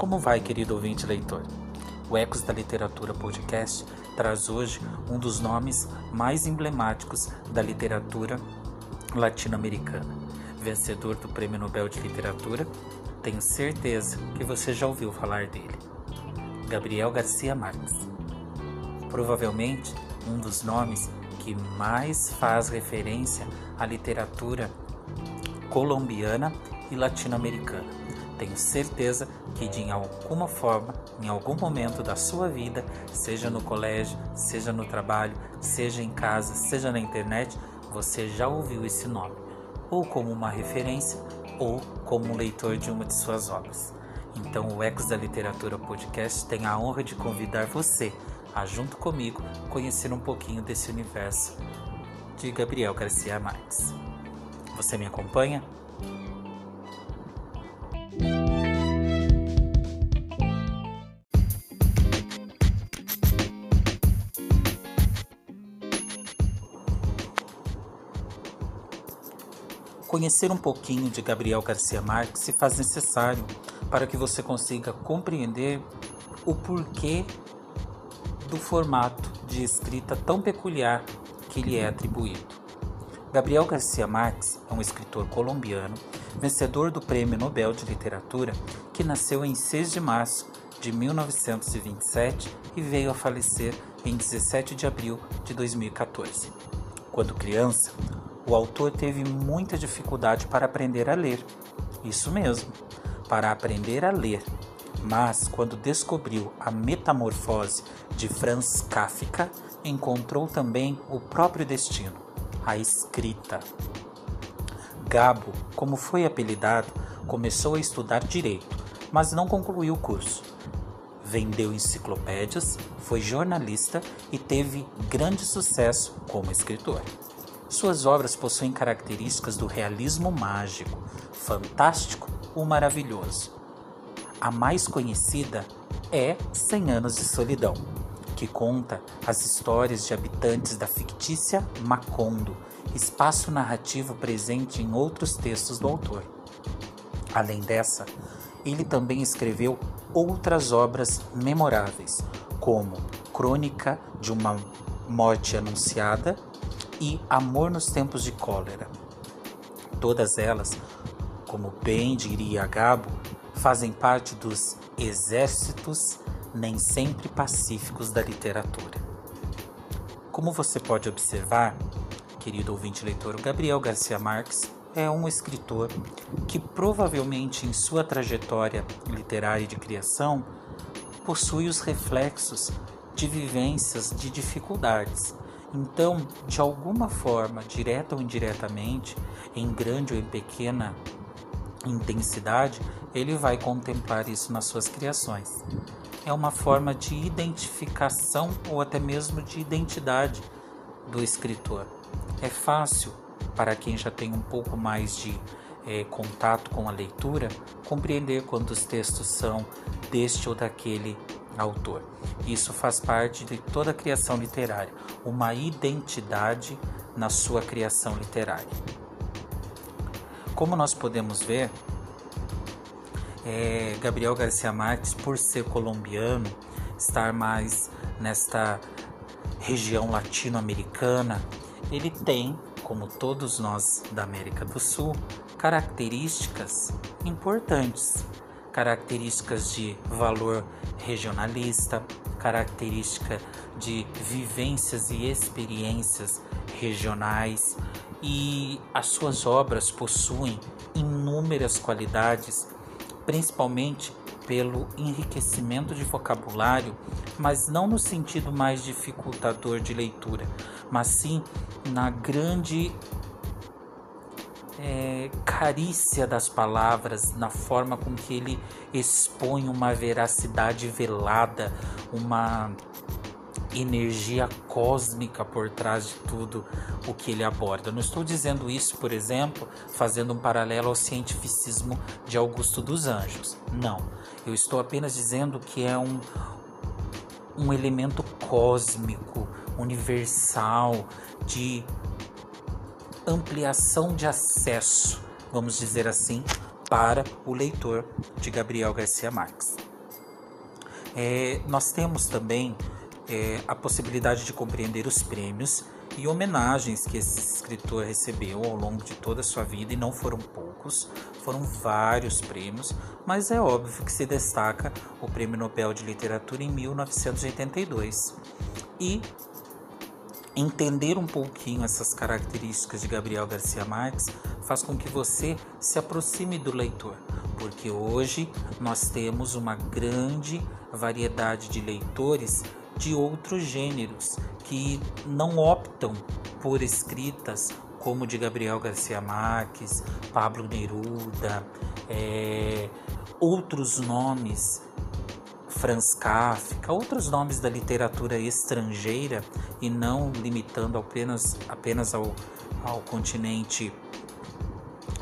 Como vai, querido ouvinte leitor? O Ecos da Literatura Podcast traz hoje um dos nomes mais emblemáticos da literatura latino-americana. Vencedor do Prêmio Nobel de Literatura, tenho certeza que você já ouviu falar dele. Gabriel Garcia Marques. Provavelmente um dos nomes que mais faz referência à literatura colombiana e latino-americana tenho certeza que de alguma forma, em algum momento da sua vida, seja no colégio, seja no trabalho, seja em casa, seja na internet, você já ouviu esse nome, ou como uma referência, ou como um leitor de uma de suas obras. Então, o Ecos da Literatura Podcast tem a honra de convidar você a, junto comigo, conhecer um pouquinho desse universo de Gabriel Garcia Marques. Você me acompanha? Conhecer um pouquinho de Gabriel Garcia Marques se faz necessário para que você consiga compreender o porquê do formato de escrita tão peculiar que lhe é atribuído. Gabriel Garcia Marques é um escritor colombiano, vencedor do Prêmio Nobel de Literatura, que nasceu em 6 de março de 1927 e veio a falecer em 17 de abril de 2014. Quando criança, o autor teve muita dificuldade para aprender a ler. Isso mesmo, para aprender a ler. Mas quando descobriu a metamorfose de Franz Kafka, encontrou também o próprio destino, a escrita. Gabo, como foi apelidado, começou a estudar direito, mas não concluiu o curso. Vendeu enciclopédias, foi jornalista e teve grande sucesso como escritor. Suas obras possuem características do realismo mágico, fantástico ou maravilhoso. A mais conhecida é Cem Anos de Solidão, que conta as histórias de habitantes da fictícia Macondo, espaço narrativo presente em outros textos do autor. Além dessa, ele também escreveu outras obras memoráveis, como Crônica de uma Morte Anunciada e Amor nos Tempos de Cólera. Todas elas, como bem diria Gabo, fazem parte dos exércitos nem sempre pacíficos da literatura. Como você pode observar, querido ouvinte leitor, Gabriel Garcia Marques é um escritor que provavelmente em sua trajetória literária de criação possui os reflexos de vivências de dificuldades então, de alguma forma, direta ou indiretamente, em grande ou em pequena intensidade, ele vai contemplar isso nas suas criações. É uma forma de identificação ou até mesmo de identidade do escritor. É fácil para quem já tem um pouco mais de é, contato com a leitura compreender quando os textos são deste ou daquele autor. Isso faz parte de toda a criação literária, uma identidade na sua criação literária. Como nós podemos ver, é, Gabriel Garcia Marques, por ser colombiano, estar mais nesta região latino-americana, ele tem, como todos nós da América do Sul, características importantes características de valor regionalista, característica de vivências e experiências regionais, e as suas obras possuem inúmeras qualidades, principalmente pelo enriquecimento de vocabulário, mas não no sentido mais dificultador de leitura, mas sim na grande é, carícia das palavras, na forma com que ele expõe uma veracidade velada, uma energia cósmica por trás de tudo o que ele aborda. Não estou dizendo isso, por exemplo, fazendo um paralelo ao cientificismo de Augusto dos Anjos. Não. Eu estou apenas dizendo que é um, um elemento cósmico, universal, de ampliação de acesso, vamos dizer assim, para o leitor de Gabriel Garcia Marques. É, nós temos também é, a possibilidade de compreender os prêmios e homenagens que esse escritor recebeu ao longo de toda a sua vida, e não foram poucos, foram vários prêmios, mas é óbvio que se destaca o Prêmio Nobel de Literatura em 1982. E entender um pouquinho essas características de Gabriel Garcia Marques faz com que você se aproxime do leitor, porque hoje nós temos uma grande variedade de leitores de outros gêneros que não optam por escritas como de Gabriel Garcia Marques, Pablo Neruda, é, outros nomes, Franz Kafka, outros nomes da literatura estrangeira e não limitando apenas, apenas ao, ao continente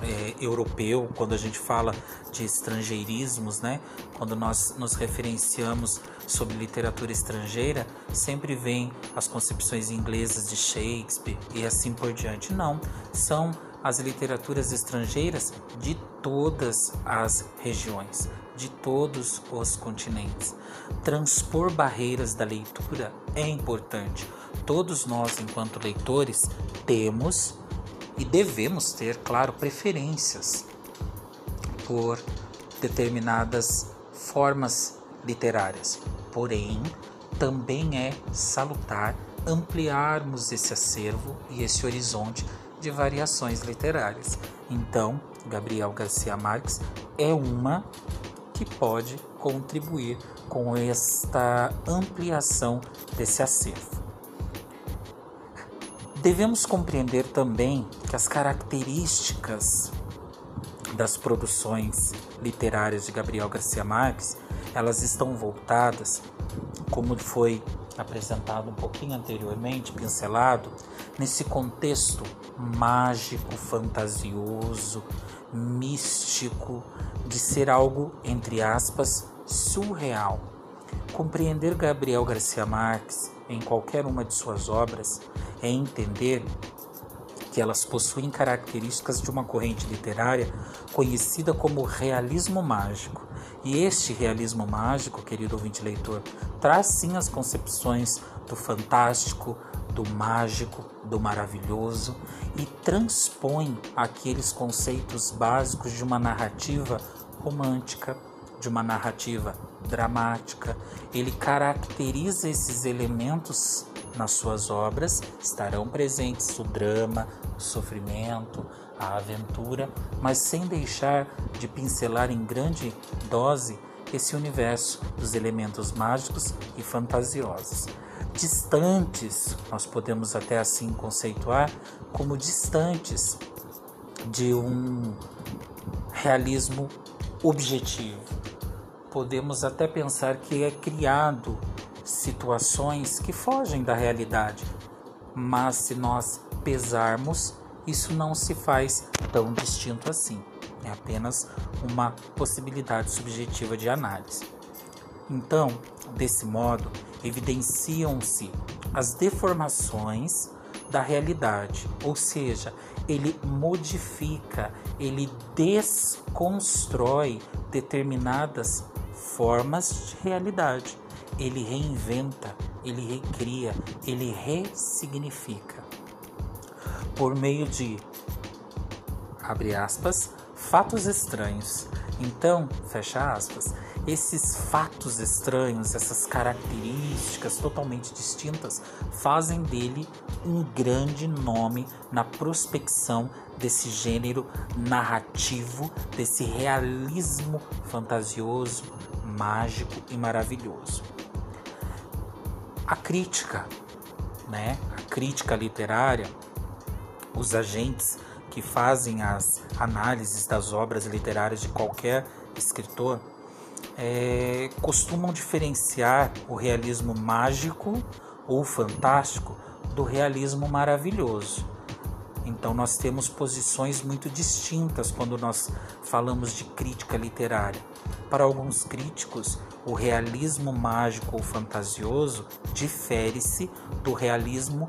é, europeu, quando a gente fala de estrangeirismos, né? quando nós nos referenciamos sobre literatura estrangeira, sempre vem as concepções inglesas de Shakespeare e assim por diante. Não, são as literaturas estrangeiras de todas as regiões, de todos os continentes. Transpor barreiras da leitura é importante. Todos nós, enquanto leitores, temos e devemos ter, claro, preferências por determinadas formas literárias. Porém, também é salutar ampliarmos esse acervo e esse horizonte de variações literárias. Então, Gabriel Garcia Marques é uma que pode contribuir com esta ampliação desse acervo. Devemos compreender também que as características das produções literárias de Gabriel Garcia Marques, elas estão voltadas, como foi apresentado um pouquinho anteriormente, pincelado, nesse contexto mágico, fantasioso, místico, de ser algo, entre aspas, surreal. Compreender Gabriel Garcia Marques em qualquer uma de suas obras é entender que elas possuem características de uma corrente literária conhecida como realismo mágico. E este realismo mágico, querido ouvinte leitor, traz sim as concepções do fantástico, do mágico, do maravilhoso e transpõe aqueles conceitos básicos de uma narrativa romântica, de uma narrativa dramática. Ele caracteriza esses elementos nas suas obras, estarão presentes o drama, o sofrimento, a aventura, mas sem deixar de pincelar em grande dose esse universo dos elementos mágicos e fantasiosos. Distantes, nós podemos até assim conceituar como distantes de um realismo objetivo. Podemos até pensar que é criado situações que fogem da realidade, mas se nós pesarmos, isso não se faz tão distinto assim. É apenas uma possibilidade subjetiva de análise. Então, desse modo, evidenciam-se as deformações da realidade, ou seja, ele modifica, ele desconstrói determinadas formas de realidade. Ele reinventa, ele recria, ele ressignifica. Por meio de, abre aspas, fatos estranhos. Então, fecha aspas, esses fatos estranhos, essas características totalmente distintas, fazem dele um grande nome na prospecção desse gênero narrativo, desse realismo fantasioso, mágico e maravilhoso. A crítica, né? A crítica literária, os agentes que fazem as análises das obras literárias de qualquer escritor é, costumam diferenciar o realismo mágico ou fantástico do realismo maravilhoso. Então, nós temos posições muito distintas quando nós falamos de crítica literária. Para alguns críticos, o realismo mágico ou fantasioso difere-se do realismo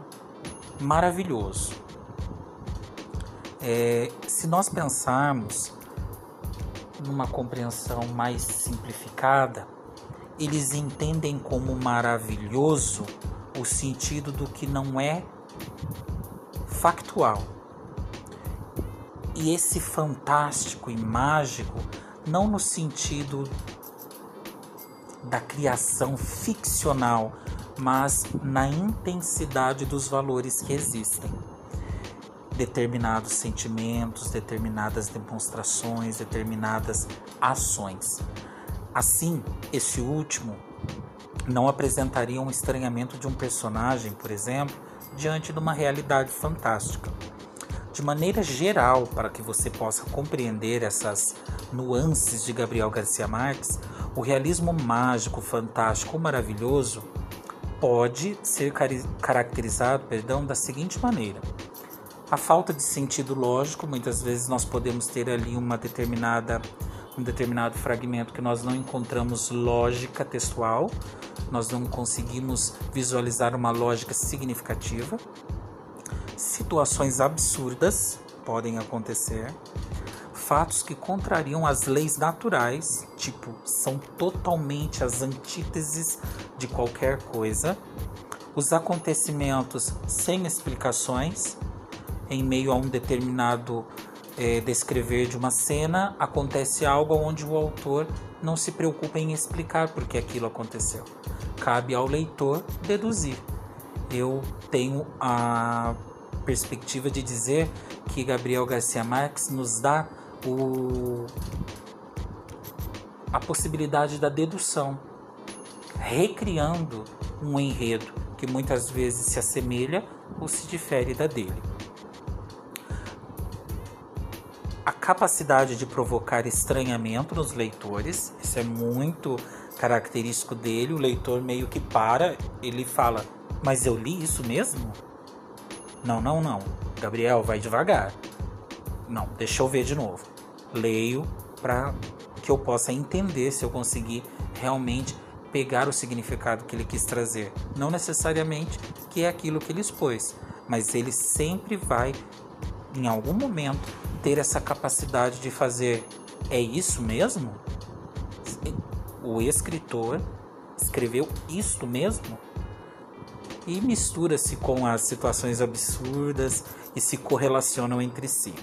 maravilhoso. É, se nós pensarmos numa compreensão mais simplificada, eles entendem como maravilhoso o sentido do que não é factual. E esse fantástico e mágico, não no sentido da criação ficcional, mas na intensidade dos valores que existem. Determinados sentimentos, determinadas demonstrações, determinadas ações. Assim, esse último não apresentaria um estranhamento de um personagem, por exemplo, diante de uma realidade fantástica. De maneira geral, para que você possa compreender essas nuances de Gabriel Garcia Marques, o realismo mágico, fantástico ou maravilhoso pode ser caracterizado, perdão, da seguinte maneira: a falta de sentido lógico, muitas vezes nós podemos ter ali uma determinada um determinado fragmento que nós não encontramos lógica textual, nós não conseguimos visualizar uma lógica significativa. Situações absurdas podem acontecer. Fatos que contrariam as leis naturais, tipo, são totalmente as antíteses de qualquer coisa. Os acontecimentos sem explicações, em meio a um determinado é, descrever de uma cena, acontece algo onde o autor não se preocupa em explicar por que aquilo aconteceu. Cabe ao leitor deduzir. Eu tenho a perspectiva de dizer que Gabriel Garcia Marques nos dá o, a possibilidade da dedução, recriando um enredo que muitas vezes se assemelha ou se difere da dele. Capacidade de provocar estranhamento nos leitores, isso é muito característico dele. O leitor meio que para, ele fala: Mas eu li isso mesmo? Não, não, não. Gabriel, vai devagar. Não, deixa eu ver de novo. Leio para que eu possa entender se eu conseguir realmente pegar o significado que ele quis trazer. Não necessariamente que é aquilo que ele expôs, mas ele sempre vai, em algum momento, ter essa capacidade de fazer é isso mesmo? O escritor escreveu isso mesmo? E mistura-se com as situações absurdas e se correlacionam entre si.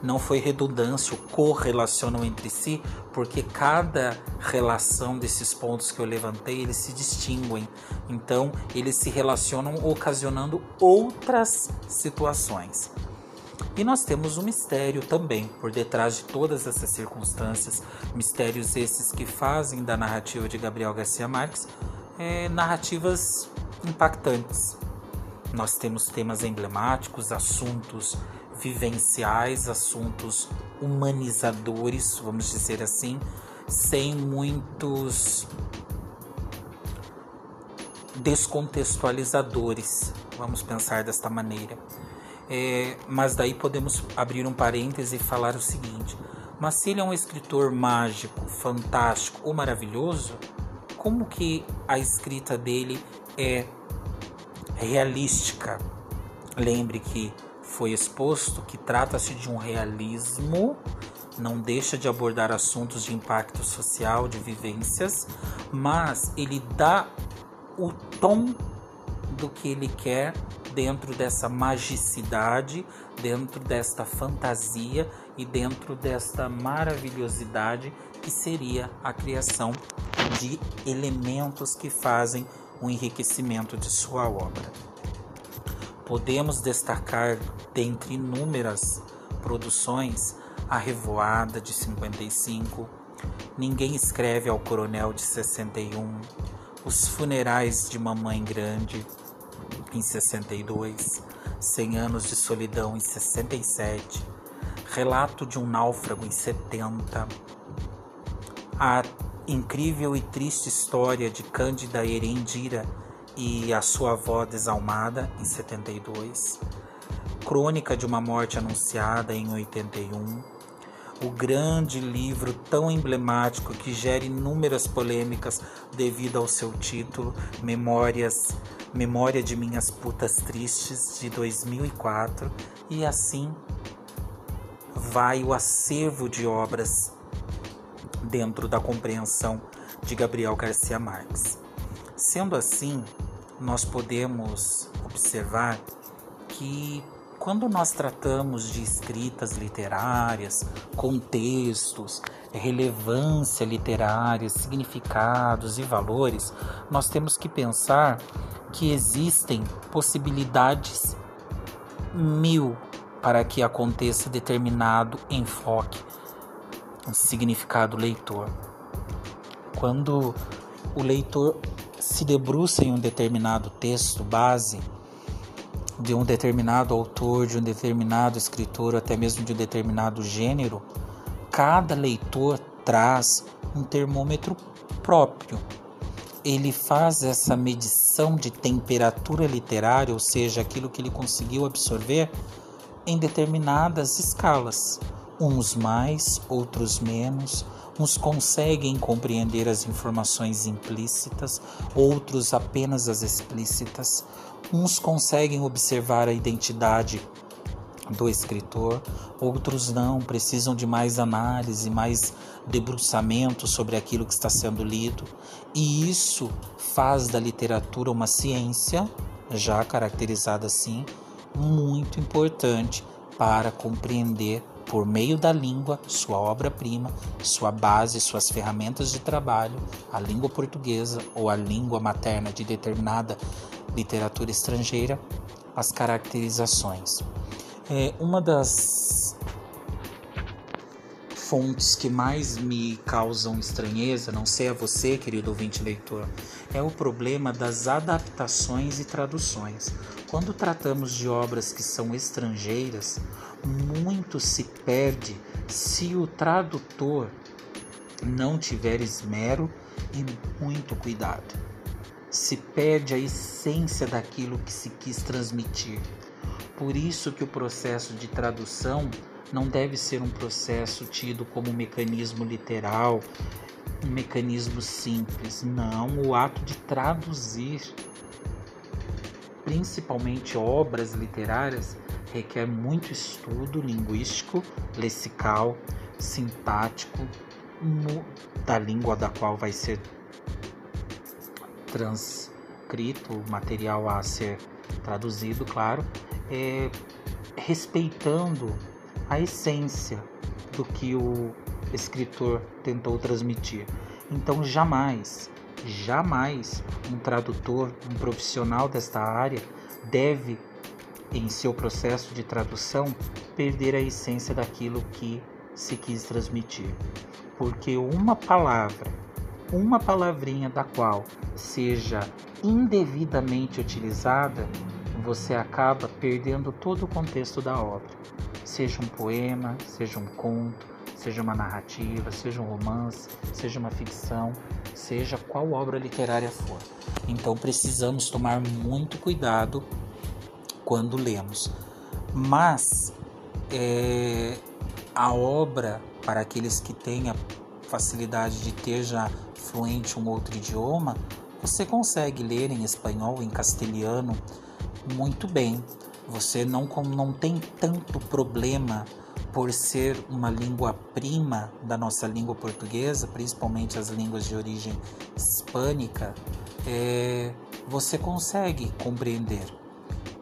Não foi redundância, correlacionam entre si, porque cada relação desses pontos que eu levantei, eles se distinguem. Então, eles se relacionam ocasionando outras situações. E nós temos um mistério também por detrás de todas essas circunstâncias, mistérios esses que fazem da narrativa de Gabriel Garcia Marques é, narrativas impactantes. Nós temos temas emblemáticos, assuntos vivenciais, assuntos humanizadores, vamos dizer assim, sem muitos descontextualizadores, vamos pensar desta maneira. É, mas daí podemos abrir um parêntese e falar o seguinte: mas se ele é um escritor mágico, fantástico ou maravilhoso, como que a escrita dele é realística? Lembre que foi exposto que trata-se de um realismo, não deixa de abordar assuntos de impacto social, de vivências, mas ele dá o tom do que ele quer dentro dessa magicidade, dentro desta fantasia e dentro desta maravilhosidade que seria a criação de elementos que fazem o enriquecimento de sua obra. Podemos destacar, dentre inúmeras produções, A Revoada de 55, Ninguém Escreve ao Coronel de 61, Os Funerais de Mamãe Grande em 62, Cem Anos de Solidão em 67, Relato de um Náufrago em 70, A Incrível e Triste História de Cândida Erendira e a sua avó desalmada em 72, Crônica de uma Morte Anunciada em 81, o grande livro tão emblemático que gera inúmeras polêmicas devido ao seu título, Memórias, Memória de Minhas Putas Tristes de 2004, e assim vai o acervo de obras dentro da compreensão de Gabriel Garcia Marques. Sendo assim, nós podemos observar que quando nós tratamos de escritas literárias, contextos, relevância literária, significados e valores, nós temos que pensar que existem possibilidades mil para que aconteça determinado enfoque, significado leitor. Quando o leitor se debruça em um determinado texto base, de um determinado autor, de um determinado escritor, até mesmo de um determinado gênero, cada leitor traz um termômetro próprio. Ele faz essa medição de temperatura literária, ou seja, aquilo que ele conseguiu absorver, em determinadas escalas. Uns mais, outros menos. Uns conseguem compreender as informações implícitas, outros apenas as explícitas. Uns conseguem observar a identidade do escritor, outros não, precisam de mais análise, mais debruçamento sobre aquilo que está sendo lido, e isso faz da literatura uma ciência, já caracterizada assim, muito importante para compreender por meio da língua sua obra-prima, sua base, suas ferramentas de trabalho, a língua portuguesa ou a língua materna de determinada literatura estrangeira, as caracterizações. É, uma das fontes que mais me causam estranheza, não sei a você, querido ouvinte leitor, é o problema das adaptações e traduções. Quando tratamos de obras que são estrangeiras, muito se perde se o tradutor não tiver esmero e muito cuidado. Se perde a essência daquilo que se quis transmitir. Por isso que o processo de tradução não deve ser um processo tido como um mecanismo literal, um mecanismo simples. Não, o ato de traduzir, principalmente obras literárias, requer muito estudo linguístico, lexical, sintático da língua da qual vai ser transcrito o material a ser traduzido, claro, é, respeitando a essência do que o escritor tentou transmitir. Então, jamais, jamais um tradutor, um profissional desta área deve, em seu processo de tradução, perder a essência daquilo que se quis transmitir. Porque uma palavra, uma palavrinha da qual seja indevidamente utilizada, você acaba perdendo todo o contexto da obra. Seja um poema, seja um conto, seja uma narrativa, seja um romance, seja uma ficção, seja qual obra literária for. Então precisamos tomar muito cuidado quando lemos. Mas é, a obra, para aqueles que têm a facilidade de ter já fluente um outro idioma, você consegue ler em espanhol, em castelhano, muito bem. Você não, não tem tanto problema por ser uma língua prima da nossa língua portuguesa, principalmente as línguas de origem hispânica, é, você consegue compreender,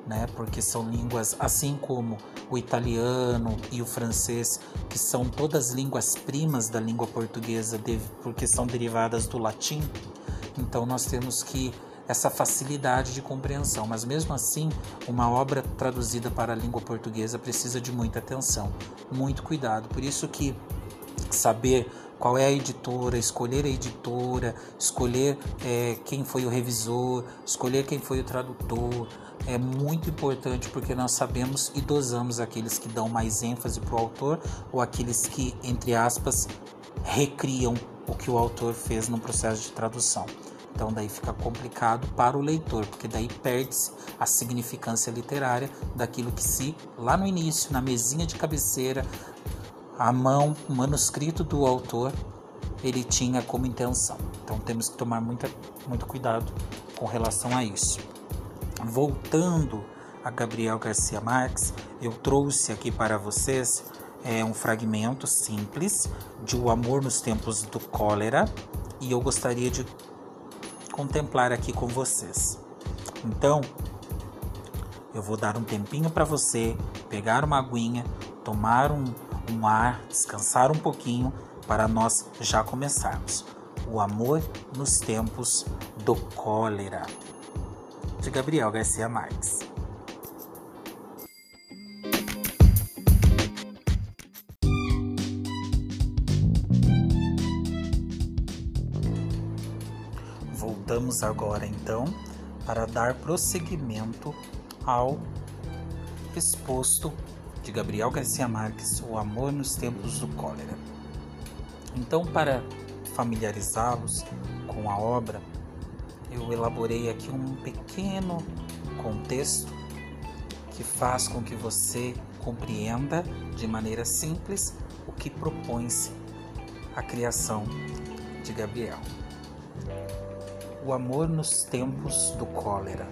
né? Porque são línguas, assim como o italiano e o francês, que são todas línguas primas da língua portuguesa, porque são derivadas do latim. Então nós temos que essa facilidade de compreensão, mas mesmo assim, uma obra traduzida para a língua portuguesa precisa de muita atenção, muito cuidado. Por isso que saber qual é a editora, escolher a editora, escolher é, quem foi o revisor, escolher quem foi o tradutor, é muito importante porque nós sabemos e dosamos aqueles que dão mais ênfase para o autor ou aqueles que, entre aspas, recriam o que o autor fez no processo de tradução. Então daí fica complicado para o leitor, porque daí perde-se a significância literária daquilo que se lá no início, na mesinha de cabeceira, a mão, o manuscrito do autor, ele tinha como intenção. Então temos que tomar muita, muito cuidado com relação a isso. Voltando a Gabriel Garcia Marques, eu trouxe aqui para vocês é um fragmento simples de O Amor nos Tempos do Cólera e eu gostaria de contemplar aqui com vocês. Então, eu vou dar um tempinho para você pegar uma aguinha, tomar um, um ar, descansar um pouquinho para nós já começarmos. O amor nos tempos do cólera, de Gabriel Garcia Marques. Voltamos agora então para dar prosseguimento ao exposto de Gabriel Garcia Marques, O Amor nos Tempos do Cólera. Então, para familiarizá-los com a obra, eu elaborei aqui um pequeno contexto que faz com que você compreenda de maneira simples o que propõe-se a criação de Gabriel. O amor nos tempos do cólera.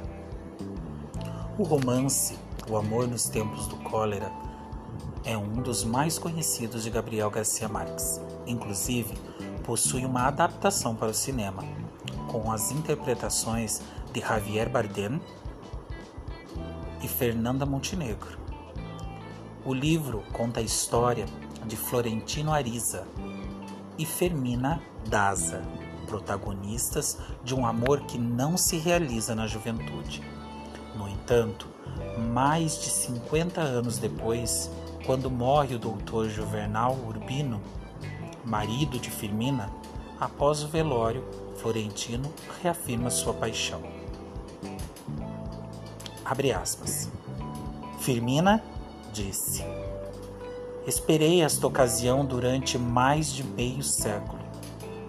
O romance O Amor nos Tempos do Cólera é um dos mais conhecidos de Gabriel Garcia Marques. Inclusive, possui uma adaptação para o cinema, com as interpretações de Javier Bardem e Fernanda Montenegro. O livro conta a história de Florentino Ariza e Fermina Daza, protagonistas de um amor que não se realiza na juventude no entanto, mais de 50 anos depois, quando morre o doutor Juvenal Urbino, marido de Firmina, após o velório, Florentino reafirma sua paixão. Abre aspas. Firmina disse: Esperei esta ocasião durante mais de meio século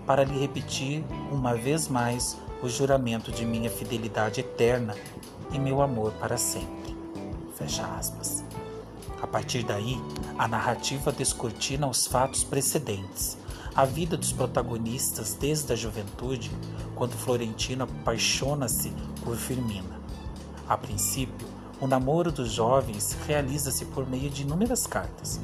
para lhe repetir uma vez mais o juramento de minha fidelidade eterna e meu amor para sempre. Fecha aspas. A partir daí, a narrativa descortina os fatos precedentes, a vida dos protagonistas desde a juventude, quando Florentino apaixona-se por Firmina. A princípio, o namoro dos jovens realiza-se por meio de inúmeras cartas.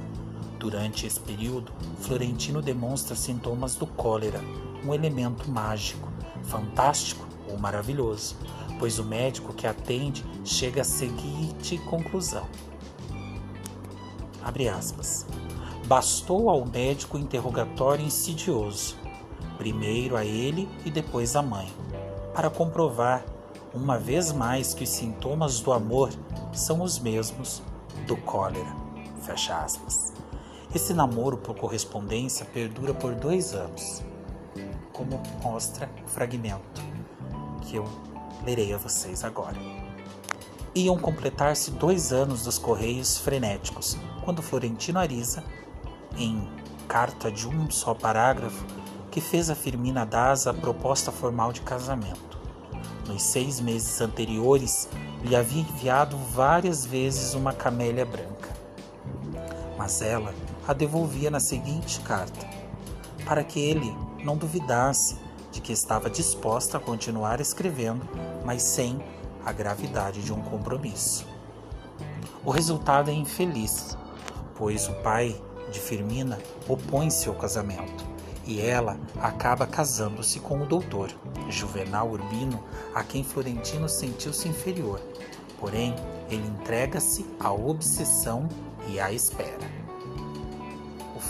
Durante esse período, Florentino demonstra sintomas do cólera, um elemento mágico, fantástico ou maravilhoso, pois o médico que atende chega à seguinte conclusão. Abre aspas. Bastou ao médico interrogatório insidioso, primeiro a ele e depois à mãe, para comprovar uma vez mais que os sintomas do amor são os mesmos do cólera. Fecha aspas. Esse namoro por correspondência perdura por dois anos, como mostra o fragmento que eu lerei a vocês agora. Iam completar-se dois anos dos Correios frenéticos, quando Florentino Ariza, em carta de um só parágrafo, que fez a Firmina Daza a proposta formal de casamento. Nos seis meses anteriores, lhe havia enviado várias vezes uma camélia branca. Mas ela a devolvia na seguinte carta, para que ele não duvidasse de que estava disposta a continuar escrevendo, mas sem a gravidade de um compromisso. O resultado é infeliz, pois o pai de Firmina opõe-se ao casamento e ela acaba casando-se com o doutor, Juvenal Urbino, a quem Florentino sentiu-se inferior. Porém, ele entrega-se à obsessão e à espera.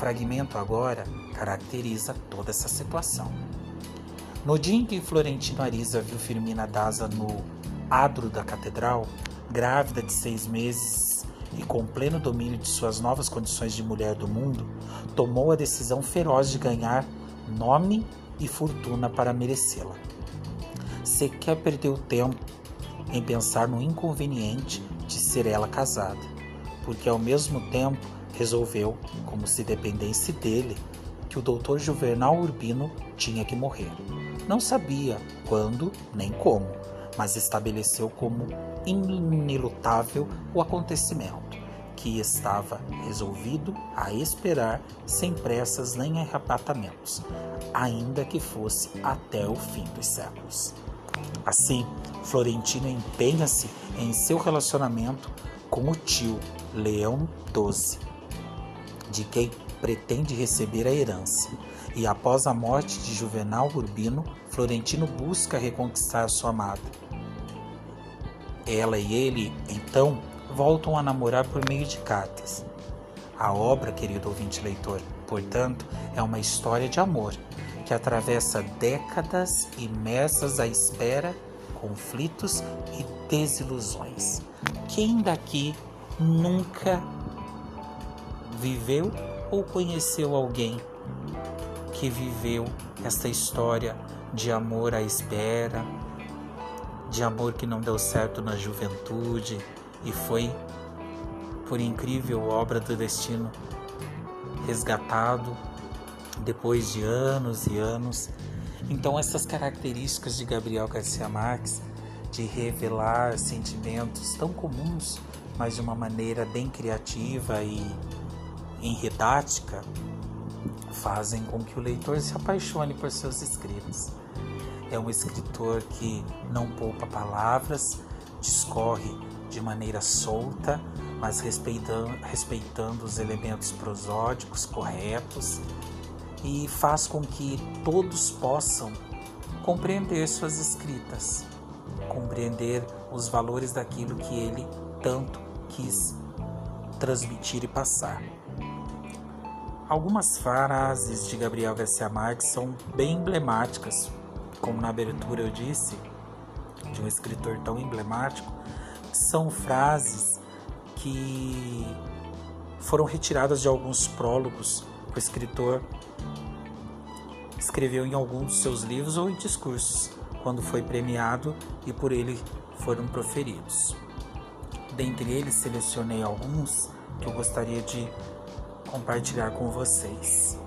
Fragmento agora caracteriza toda essa situação. No dia em que Florentino Ariza viu Firmina Daza no adro da catedral, grávida de seis meses e com pleno domínio de suas novas condições de mulher do mundo, tomou a decisão feroz de ganhar nome e fortuna para merecê-la. Sequer perdeu tempo em pensar no inconveniente de ser ela casada, porque ao mesmo tempo resolveu, como se dependesse dele, que o doutor Juvenal Urbino tinha que morrer. Não sabia quando nem como, mas estabeleceu como inelutável o acontecimento, que estava resolvido a esperar sem pressas nem arrebatamentos, ainda que fosse até o fim dos séculos. Assim, Florentino empenha-se em seu relacionamento com o tio Leão XII de quem pretende receber a herança. E após a morte de Juvenal Urbino, Florentino busca reconquistar sua amada. Ela e ele, então, voltam a namorar por meio de cartas. A obra, querido ouvinte leitor, portanto, é uma história de amor que atravessa décadas imersas à espera, conflitos e desilusões. Quem daqui nunca viveu ou conheceu alguém que viveu esta história de amor à espera, de amor que não deu certo na juventude e foi, por incrível obra do destino, resgatado depois de anos e anos. Então, essas características de Gabriel Garcia Marques de revelar sentimentos tão comuns, mas de uma maneira bem criativa e enredática, fazem com que o leitor se apaixone por seus escritos. É um escritor que não poupa palavras, discorre de maneira solta, mas respeitando, respeitando os elementos prosódicos corretos e faz com que todos possam compreender suas escritas, compreender os valores daquilo que ele tanto quis transmitir e passar. Algumas frases de Gabriel Garcia Marques são bem emblemáticas, como na abertura eu disse, de um escritor tão emblemático, são frases que foram retiradas de alguns prólogos que o escritor escreveu em algum dos seus livros ou em discursos, quando foi premiado e por ele foram proferidos. Dentre eles, selecionei alguns que eu gostaria de compartilhar com vocês.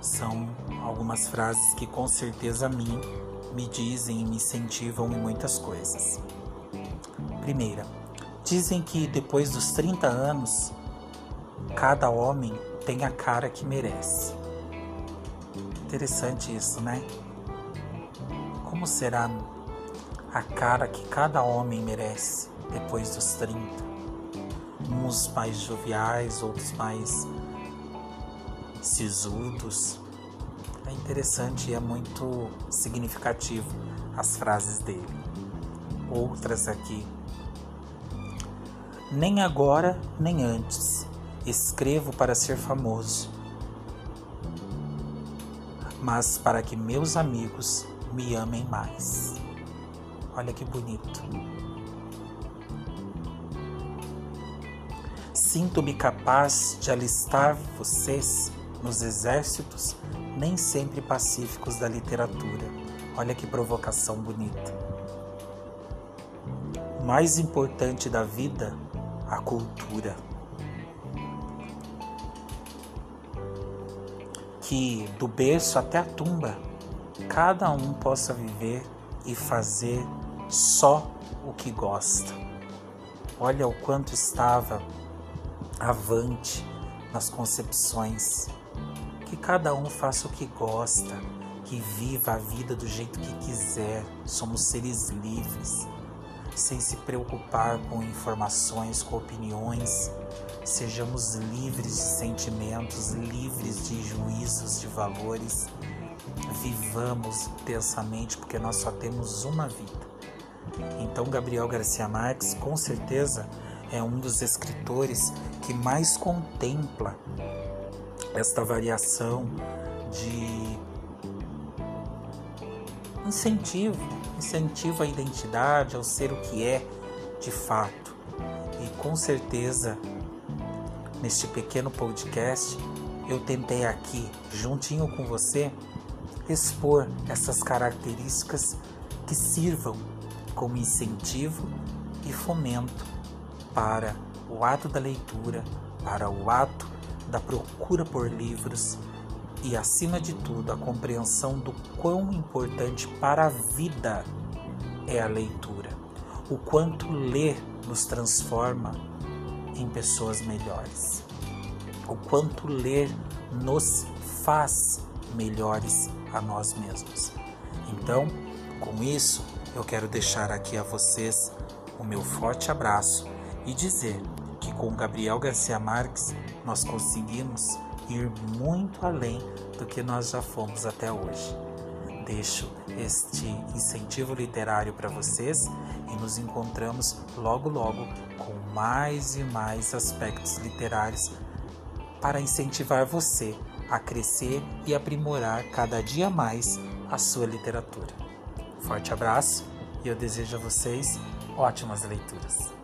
São algumas frases que com certeza mim me dizem e me incentivam em muitas coisas. Primeira, dizem que depois dos 30 anos, cada homem tem a cara que merece. Interessante isso, né? Como será a cara que cada homem merece depois dos 30? Uns mais joviais, outros mais sisudos. É interessante e é muito significativo as frases dele. Outras aqui. Nem agora, nem antes. Escrevo para ser famoso, mas para que meus amigos me amem mais. Olha que bonito. Sinto-me capaz de alistar vocês nos exércitos nem sempre pacíficos da literatura. Olha que provocação bonita. O mais importante da vida, a cultura. Que do berço até a tumba, cada um possa viver e fazer só o que gosta. Olha o quanto estava avante nas concepções. Que cada um faça o que gosta, que viva a vida do jeito que quiser. Somos seres livres, sem se preocupar com informações, com opiniões. Sejamos livres de sentimentos, livres de juízos, de valores. Vivamos intensamente, porque nós só temos uma vida. Então, Gabriel Garcia Marques, com certeza, é um dos escritores que mais contempla esta variação de incentivo, incentivo à identidade, ao ser o que é de fato. E com certeza, neste pequeno podcast, eu tentei aqui, juntinho com você, expor essas características que sirvam como incentivo e fomento para o ato da leitura, para o ato da procura por livros e, acima de tudo, a compreensão do quão importante para a vida é a leitura, o quanto ler nos transforma em pessoas melhores, o quanto ler nos faz melhores a nós mesmos. Então, com isso, eu quero deixar aqui a vocês o meu forte abraço e dizer que com Gabriel Garcia Marques nós conseguimos ir muito além do que nós já fomos até hoje. Deixo este incentivo literário para vocês e nos encontramos logo logo com mais e mais aspectos literários para incentivar você a crescer e aprimorar cada dia mais a sua literatura. Forte abraço e eu desejo a vocês ótimas leituras.